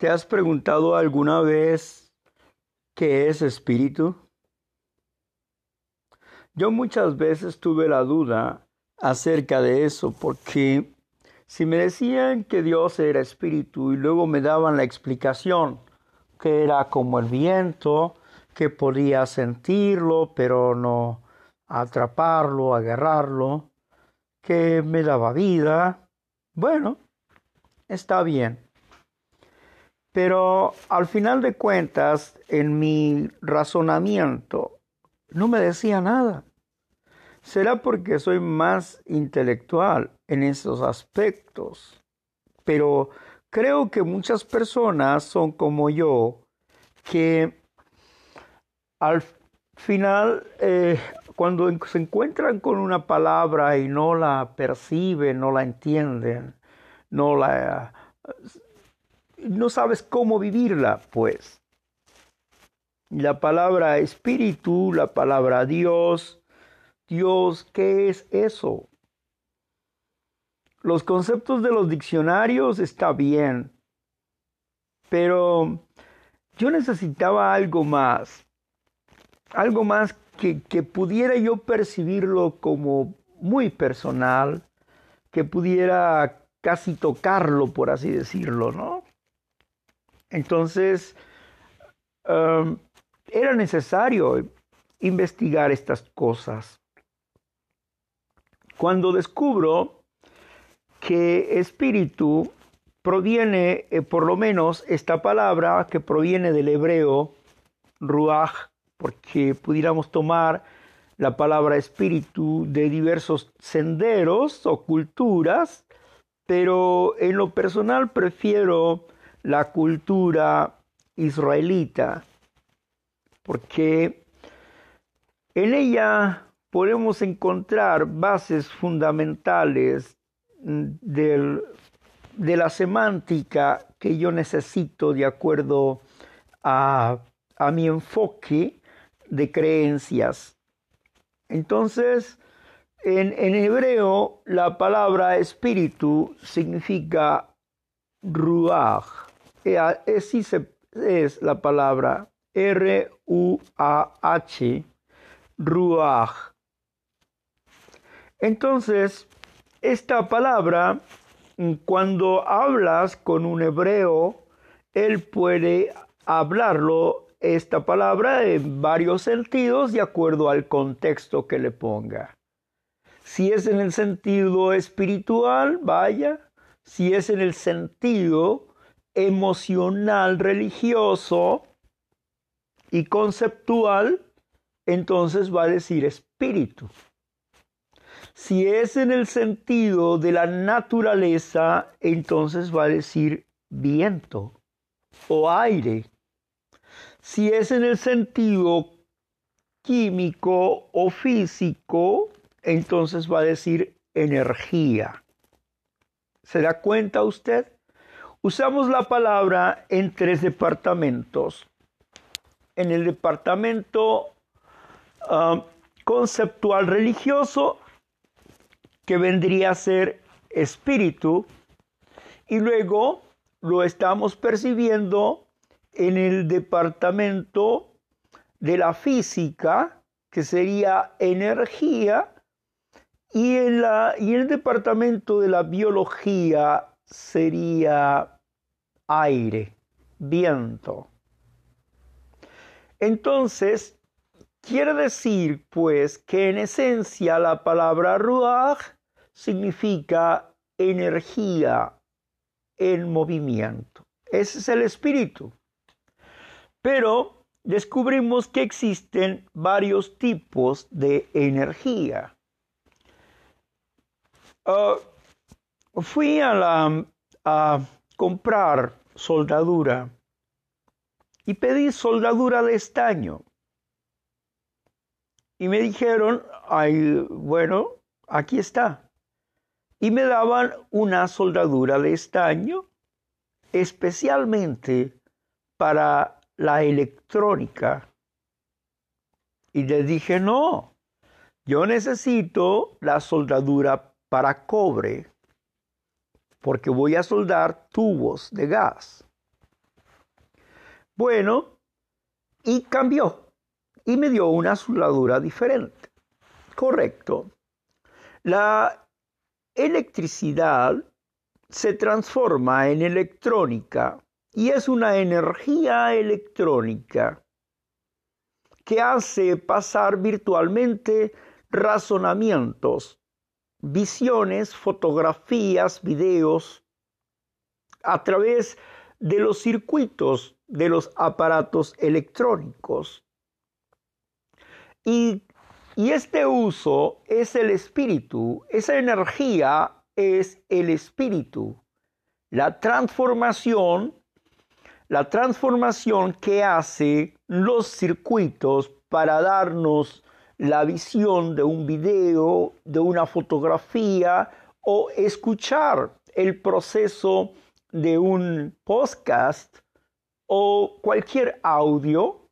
¿Te has preguntado alguna vez qué es espíritu? Yo muchas veces tuve la duda acerca de eso porque si me decían que Dios era espíritu y luego me daban la explicación que era como el viento, que podía sentirlo pero no atraparlo, agarrarlo, que me daba vida, bueno, está bien. Pero al final de cuentas, en mi razonamiento, no me decía nada. Será porque soy más intelectual en esos aspectos. Pero creo que muchas personas son como yo, que al final, eh, cuando se encuentran con una palabra y no la perciben, no la entienden, no la no sabes cómo vivirla, pues. La palabra espíritu, la palabra Dios, Dios, ¿qué es eso? Los conceptos de los diccionarios está bien, pero yo necesitaba algo más, algo más que, que pudiera yo percibirlo como muy personal, que pudiera casi tocarlo, por así decirlo, ¿no? Entonces, era necesario investigar estas cosas. Cuando descubro que espíritu proviene, eh, por lo menos esta palabra que proviene del hebreo ruach, porque pudiéramos tomar la palabra espíritu de diversos senderos o culturas, pero en lo personal prefiero la cultura israelita, porque en ella podemos encontrar bases fundamentales de la semántica que yo necesito de acuerdo a, mi enfoque de creencias. Entonces, en, en, hebreo la palabra espíritu significa ruach, Así es la palabra R-U-A-H, Ruach. Entonces, esta palabra, cuando hablas con un hebreo, él puede hablarlo, esta palabra, en varios sentidos de acuerdo al contexto que le ponga. Si es en el sentido espiritual, vaya. Si es en el sentido emocional, religioso y conceptual, entonces va a decir espíritu. Si es en el sentido de la naturaleza, entonces va a decir viento o aire. Si es en el sentido químico o físico, entonces va a decir energía. ¿Se da cuenta usted? Usamos la palabra en tres departamentos. En el departamento ah, conceptual religioso, que vendría a ser espíritu, y luego lo estamos percibiendo en el departamento de la física, que sería energía, y en, la, y en el departamento de la biología sería aire, viento. Entonces, quiere decir pues que en esencia la palabra ruach significa energía en movimiento. Ese es el espíritu. Pero descubrimos que existen varios tipos de energía. Ah, fui a, la, comprar soldadura y pedí soldadura de estaño. Y me dijeron, bueno, aquí está. Y me daban una soldadura de estaño especialmente para la electrónica. Y le dije, no, yo necesito la soldadura para cobre porque voy a soldar tubos de gas. Bueno, y cambió y me dio una soldadura diferente. Correcto. La electricidad se transforma en electrónica y es una energía electrónica que hace pasar virtualmente razonamientos, visiones, fotografías, videos a través de los circuitos de los aparatos electrónicos. Y, y este uso es el espíritu, esa energía es el espíritu. La transformación, la transformación que hace los circuitos para darnos la visión de un video, de una fotografía o escuchar el proceso de un podcast o cualquier audio.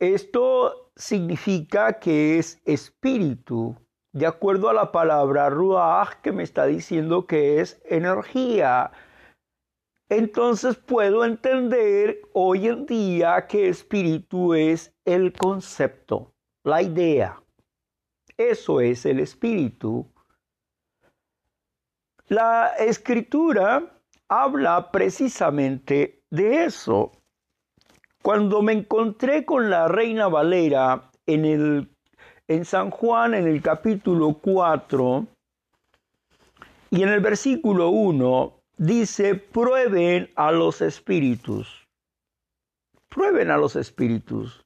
Esto significa que es espíritu, de acuerdo a la palabra ruach que me está diciendo que es energía. Entonces puedo entender hoy en día que espíritu es el concepto, la idea. Eso es el espíritu. La escritura habla precisamente de eso. Cuando me encontré con la reina Valera en, el, en San Juan, en el capítulo 4, y en el versículo 1, dice, prueben a los espíritus. Prueben a los espíritus.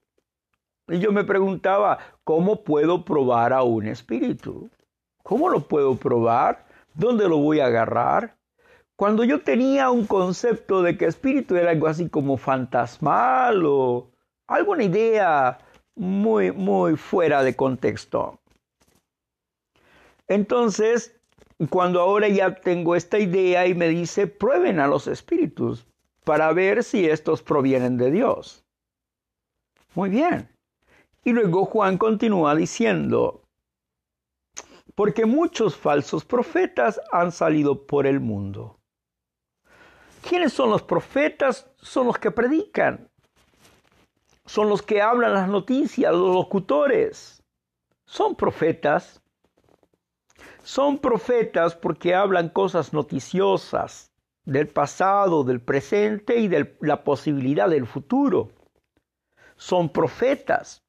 Y yo me preguntaba, ¿cómo puedo probar a un espíritu? ¿Cómo lo puedo probar? ¿Dónde lo voy a agarrar? Cuando yo tenía un concepto de que espíritu era algo así como fantasmal o alguna idea muy, muy fuera de contexto. Entonces, cuando ahora ya tengo esta idea y me dice, prueben a los espíritus para ver si estos provienen de Dios. Muy bien. Y luego Juan continúa diciendo, porque muchos falsos profetas han salido por el mundo. ¿Quiénes son los profetas? Son los que predican. Son los que hablan las noticias, los locutores. Son profetas. Son profetas porque hablan cosas noticiosas del pasado, del presente y de la posibilidad del futuro. Son profetas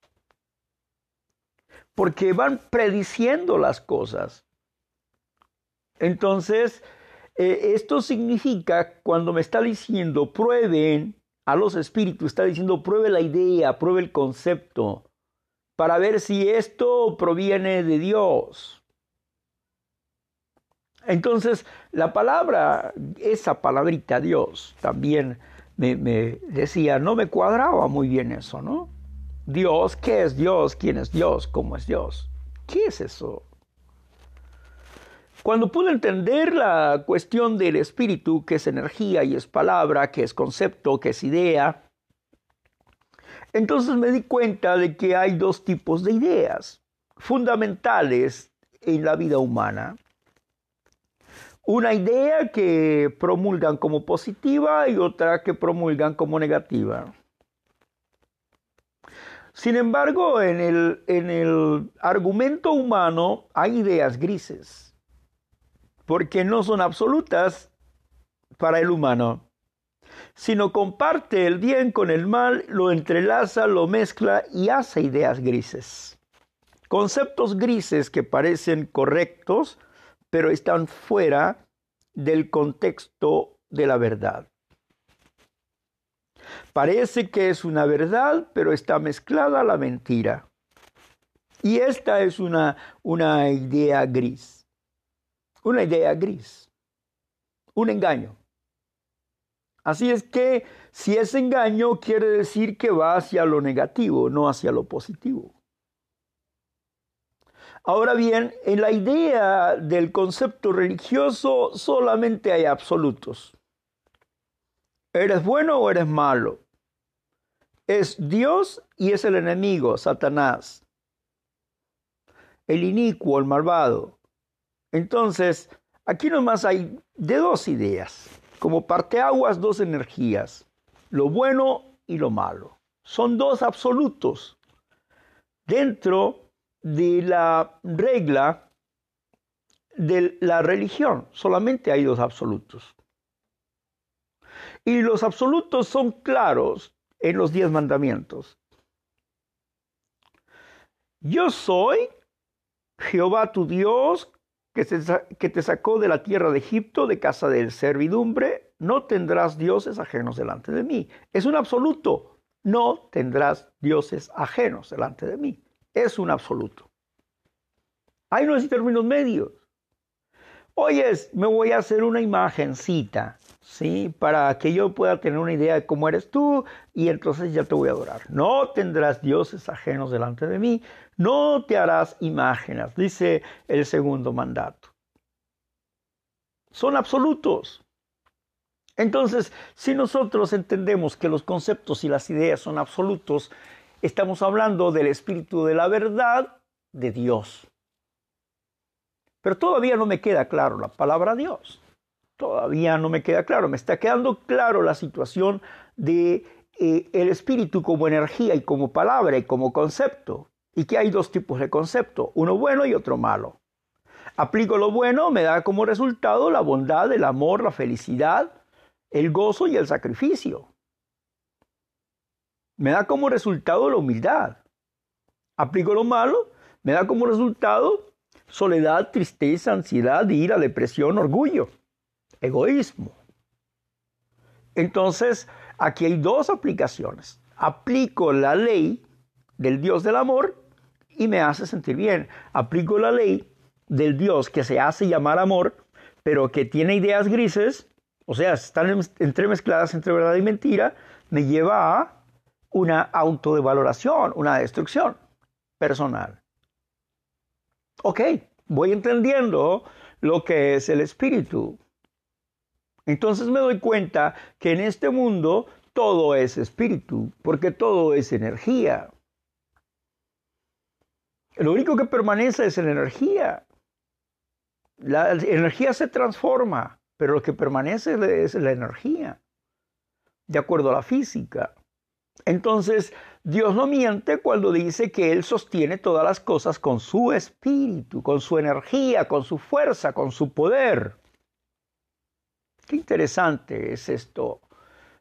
porque van prediciendo las cosas. Entonces, eh, esto significa, cuando me está diciendo prueben a los espíritus, está diciendo pruebe la idea, pruebe el concepto, para ver si esto proviene de Dios. Entonces, la palabra, esa palabrita Dios, también me, me decía, no me cuadraba muy bien eso, ¿no? Dios, ¿qué es Dios? ¿Quién es Dios? ¿Cómo es Dios? ¿Qué es eso? Cuando pude entender la cuestión del espíritu, que es energía y es palabra, que es concepto, que es idea, entonces me di cuenta de que hay dos tipos de ideas fundamentales en la vida humana. Una idea que promulgan como positiva y otra que promulgan como negativa. Sin embargo, en el, en el argumento humano hay ideas grises porque no son absolutas para el humano, sino comparte el bien con el mal, lo entrelaza, lo mezcla y hace ideas grises. Conceptos grises que parecen correctos, pero están fuera del contexto de la verdad. Parece que es una verdad, pero está mezclada la mentira. Y esta es una, una idea gris una idea gris, un engaño. Así es que si es engaño quiere decir que va hacia lo negativo, no hacia lo positivo. Ahora bien, en la idea del concepto religioso solamente hay absolutos. ¿Eres bueno o eres malo? Es Dios y es el enemigo, Satanás. El inicuo, el malvado. Entonces, aquí nomás hay de dos ideas, como parteaguas, dos energías. lo bueno y lo malo. Son dos absolutos dentro de la regla de la religión. Solamente hay dos absolutos. Y los absolutos son claros en los diez mandamientos. Yo soy Jehová tu Dios que, te sacó de la tierra de Egipto, de casa de servidumbre. No tendrás dioses ajenos delante de mí. Es un absoluto. No tendrás dioses ajenos delante de mí. Es un absoluto. Hay unos términos medios. Oyes, me voy a hacer una imagencita ¿sí? Para que yo pueda tener una idea de cómo eres tú y entonces ya te voy a adorar. No tendrás dioses ajenos delante de mí, no te harás imágenes, dice el segundo mandato. Son absolutos. Entonces, si nosotros entendemos que los conceptos y las ideas son absolutos, estamos hablando del espíritu de la verdad de Dios. Pero todavía no me queda claro la palabra Dios todavía no me queda claro. Me está quedando claro la situación de eh, el espíritu como energía y como palabra y como concepto. Y que hay dos tipos de concepto, uno bueno y otro malo. Aplico lo bueno, me da como resultado la bondad, el amor, la felicidad, el gozo y el sacrificio. Me da como resultado la humildad. Aplico lo malo, me da como resultado soledad, tristeza, ansiedad, ira, depresión, orgullo egoísmo. Entonces, aquí hay dos aplicaciones. Aplico la ley del Dios del amor y me hace sentir bien. Aplico la ley del Dios que se hace llamar amor, pero que tiene ideas grises, o sea, están entremezcladas entre verdad y mentira, me lleva a una autodevaloración, una destrucción personal. Ok, voy entendiendo lo que es el espíritu. Entonces me doy cuenta que en este mundo todo es espíritu, porque todo es energía. Lo único que permanece es la energía. La energía se transforma, pero lo que permanece es la energía, de acuerdo a la física. Entonces, Dios no miente cuando dice que Él sostiene todas las cosas con su espíritu, con su energía, con su fuerza, con su poder. Qué interesante es esto.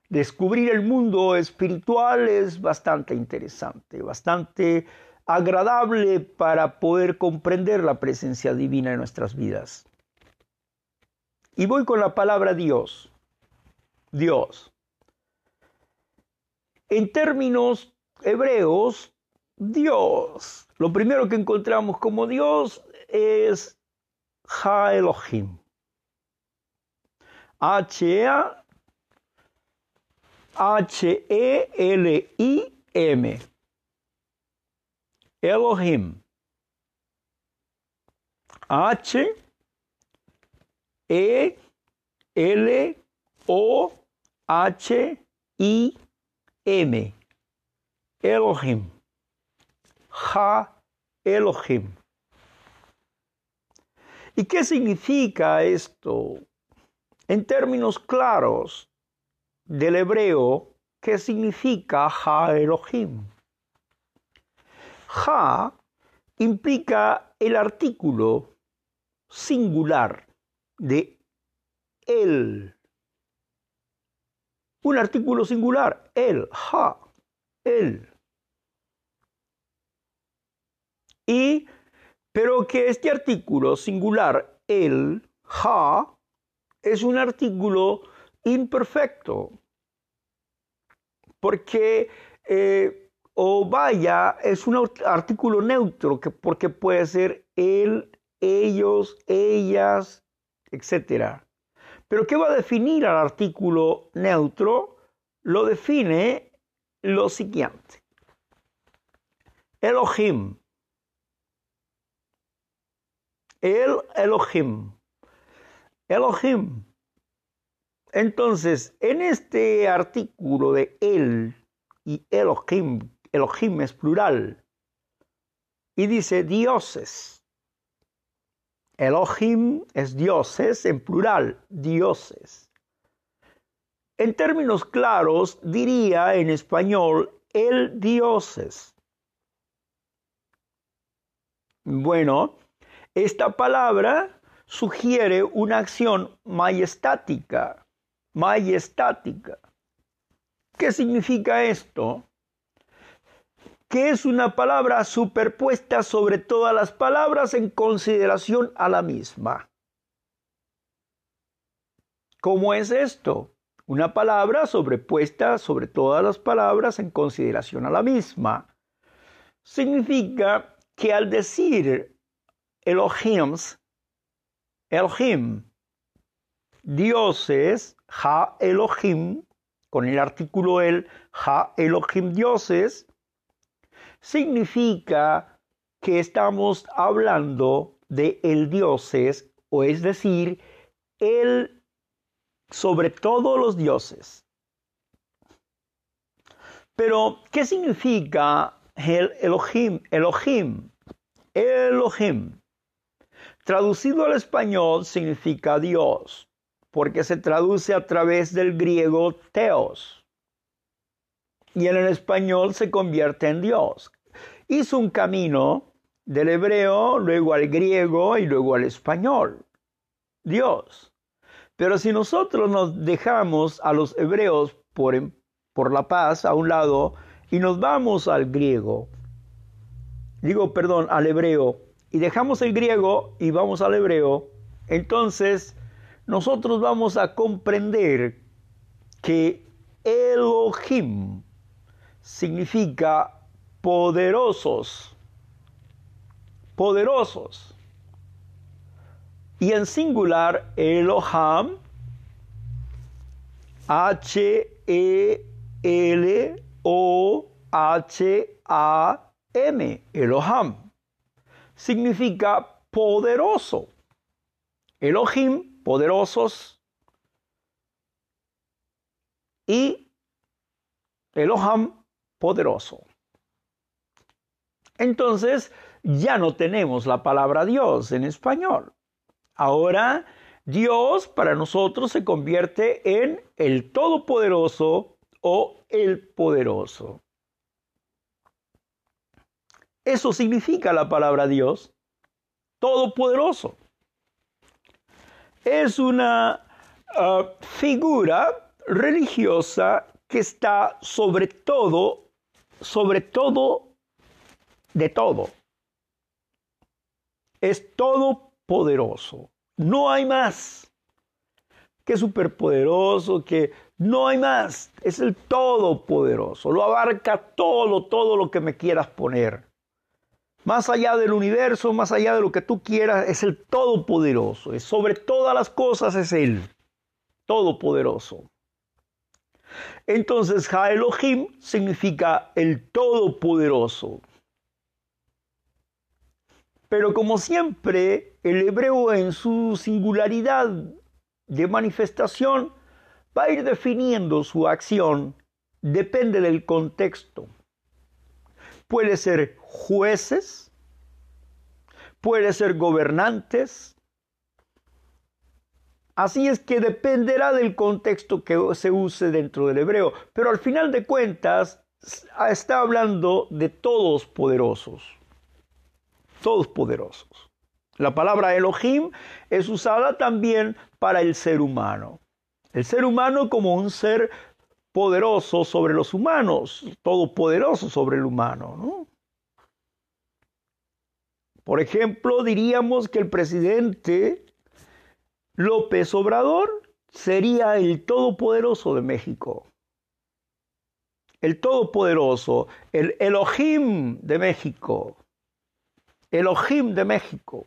Descubrir el mundo espiritual es bastante interesante, bastante agradable para poder comprender la presencia divina en nuestras vidas. Y voy con la palabra Dios. Dios. En términos hebreos, Dios. Lo primero que encontramos como Dios es Ha Elohim. H-E-L-I-M. Elohim. H E L O H I M. Elohim. Ha Elohim. ¿Y qué significa esto? en términos claros del hebreo qué significa Ha Elohim. Ha implica el artículo singular de él. Un artículo singular, él, ha, él. Y, pero que este artículo singular, él, ha, es un artículo imperfecto, porque eh, o vaya es un artículo neutro, que, porque puede ser él, ellos, ellas, etc. Pero ¿qué va a definir al artículo neutro? Lo define lo siguiente. Elohim. El Elohim. Elohim. Entonces, en este artículo de él y Elohim, Elohim es plural, y dice dioses. Elohim es dioses en plural, dioses. En términos claros, diría en español el dioses. Bueno, esta palabra sugiere una acción majestática, majestática. ¿Qué significa esto? Que es una palabra superpuesta sobre todas las palabras en consideración a la misma. ¿Cómo es esto? Una palabra sobrepuesta sobre todas las palabras en consideración a la misma. Significa que al decir Elohims, Elohim, dioses, Ha Elohim, con el artículo el, Ha Elohim dioses, significa que estamos hablando de el dioses, o es decir, el sobre todos los dioses. Pero, ¿qué significa el Elohim? Elohim. Elohim. Traducido al español significa Dios, porque se traduce a través del griego teos. Y en el español se convierte en Dios. Hizo un camino del hebreo, luego al griego y luego al español. Dios. Pero si nosotros nos dejamos a los hebreos por, por la paz a un lado y nos vamos al griego, digo, perdón, al hebreo, y dejamos el griego y vamos al hebreo, entonces nosotros vamos a comprender que Elohim significa poderosos, poderosos. Y en singular, Eloham, H-E-L-O-H-A-M, Eloham significa poderoso. Elohim, poderosos. Y Eloham, poderoso. Entonces, ya no tenemos la palabra Dios en español. Ahora, Dios para nosotros se convierte en el Todopoderoso o el Poderoso. Eso significa la palabra Dios, todopoderoso. Es una ah, figura religiosa que está sobre todo, sobre todo, de todo. Es todopoderoso. No hay más. Que superpoderoso, que no hay más. Es el todopoderoso. Lo abarca todo, todo lo que me quieras poner. Más allá del universo, más allá de lo que tú quieras, es el Todopoderoso. Es sobre todas las cosas es Él. Todopoderoso. Entonces, Ha Elohim significa el Todopoderoso. Pero como siempre, el hebreo en su singularidad de manifestación va a ir definiendo su acción, depende del contexto puede ser jueces, puede ser gobernantes. Así es que dependerá del contexto que se use dentro del hebreo, pero al final de cuentas está hablando de todos poderosos, todos poderosos. La palabra Elohim es usada también para el ser humano. El ser humano como un ser poderoso sobre los humanos, todopoderoso sobre el humano. Por ejemplo, diríamos que el presidente López Obrador sería el todopoderoso de México. El todopoderoso, el Elohim de México. Elohim de México.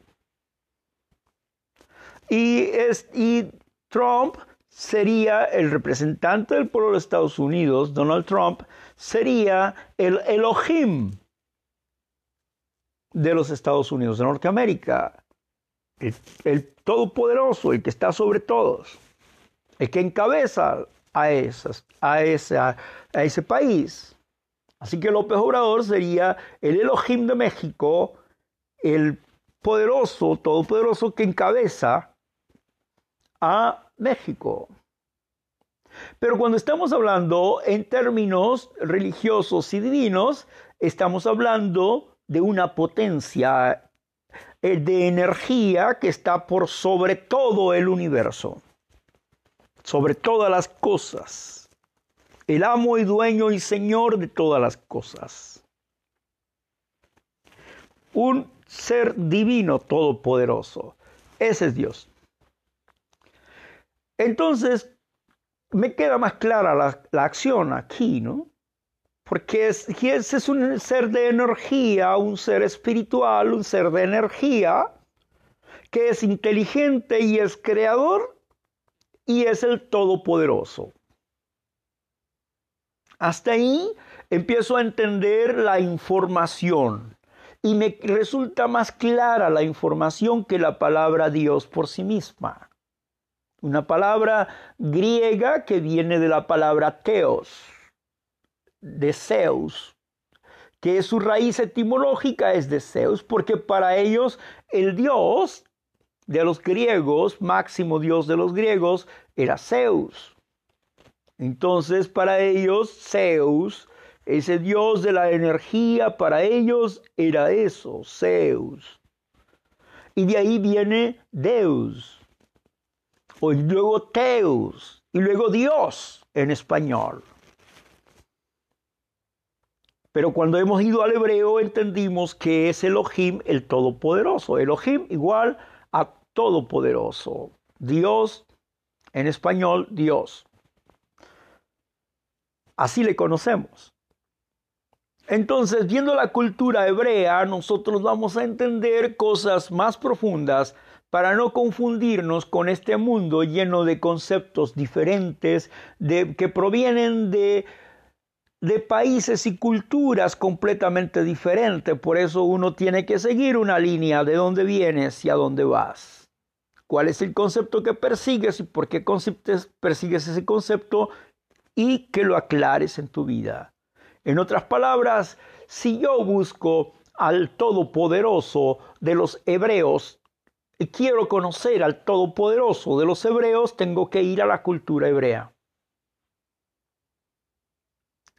Y, y Trump sería el representante del pueblo de Estados Unidos, Donald Trump, sería el Elohim de los Estados Unidos de Norteamérica, el, todopoderoso, el que está sobre todos, el que encabeza a, esas, a, a ese país. Así que López Obrador sería el Elohim de México, el poderoso, todopoderoso que encabeza a México. Pero cuando estamos hablando en términos religiosos y divinos, estamos hablando de una potencia eh, de energía que está por sobre todo el universo, sobre todas las cosas, el amo y dueño y señor de todas las cosas. Un ser divino todopoderoso. Ese es Dios. Entonces, me queda más clara la, acción aquí, ¿no? Porque es, es un ser de energía, un ser espiritual, un ser de energía, que es inteligente y es creador y es el todopoderoso. Hasta ahí empiezo a entender la información y me resulta más clara la información que la palabra Dios por sí misma. Una palabra griega que viene de la palabra teos, de Zeus, que su raíz etimológica es de Zeus, porque para ellos el dios de los griegos, máximo dios de los griegos, era Zeus. Entonces para ellos Zeus, ese dios de la energía, para ellos era eso, Zeus. Y de ahí viene Deus, y luego Teus, y luego Dios en español. Pero cuando hemos ido al hebreo entendimos que es Elohim el Todopoderoso. Elohim igual a Todopoderoso. Dios, en español, Dios. Así le conocemos. Entonces, viendo la cultura hebrea, nosotros vamos a entender cosas más profundas para no confundirnos con este mundo lleno de conceptos diferentes de, que provienen de, de países y culturas completamente diferentes. Por eso uno tiene que seguir una línea de dónde vienes y a dónde vas. ¿Cuál es el concepto que persigues y por qué persigues ese concepto? Y que lo aclares en tu vida. En otras palabras, si yo busco al Todopoderoso de los hebreos, y quiero conocer al Todopoderoso de los hebreos, tengo que ir a la cultura hebrea.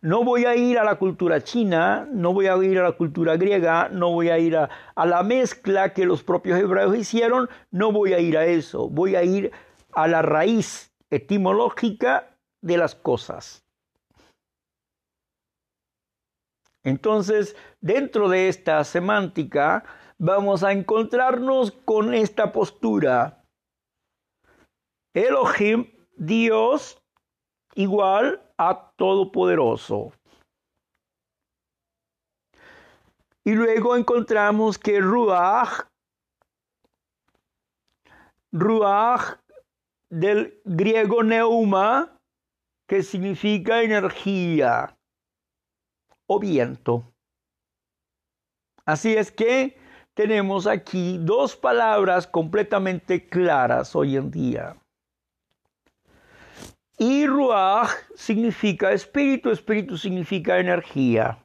No voy a ir a la cultura china, no voy a ir a la cultura griega, no voy a ir a, la mezcla que los propios hebreos hicieron, no voy a ir a eso, voy a ir a la raíz etimológica de las cosas. Entonces, dentro de esta semántica, vamos a encontrarnos con esta postura. Elohim, Dios, igual a Todopoderoso. Y luego encontramos que Ruach, Ruach del griego neuma, que significa energía o viento. Así es que tenemos aquí dos palabras completamente claras hoy en día. Y Ruach significa espíritu, espíritu significa energía.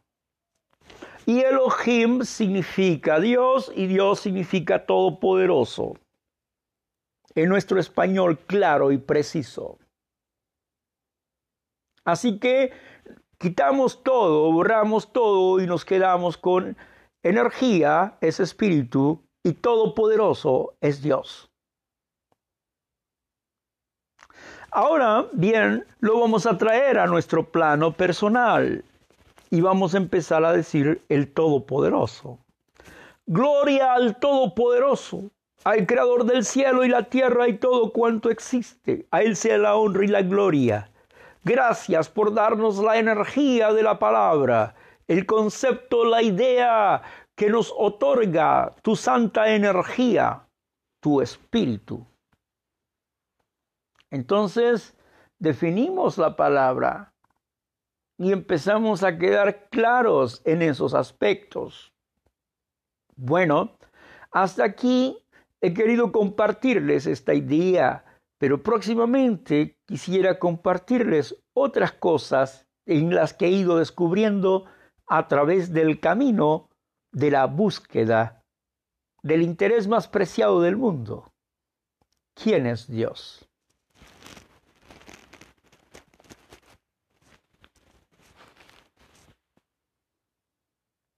Y Elohim significa Dios y Dios significa todopoderoso. En nuestro español claro y preciso. Así que quitamos todo, borramos todo y nos quedamos con Energía es espíritu y todopoderoso es Dios. Ahora bien, lo vamos a traer a nuestro plano personal y vamos a empezar a decir el Todopoderoso. Gloria al Todopoderoso, al Creador del cielo y la tierra y todo cuanto existe. A Él sea la honra y la gloria. Gracias por darnos la energía de la palabra el concepto, la idea que nos otorga tu santa energía, tu espíritu. Entonces, definimos la palabra y empezamos a quedar claros en esos aspectos. Bueno, hasta aquí he querido compartirles esta idea, pero próximamente quisiera compartirles otras cosas en las que he ido descubriendo a través del camino de la búsqueda del interés más preciado del mundo. ¿Quién es Dios?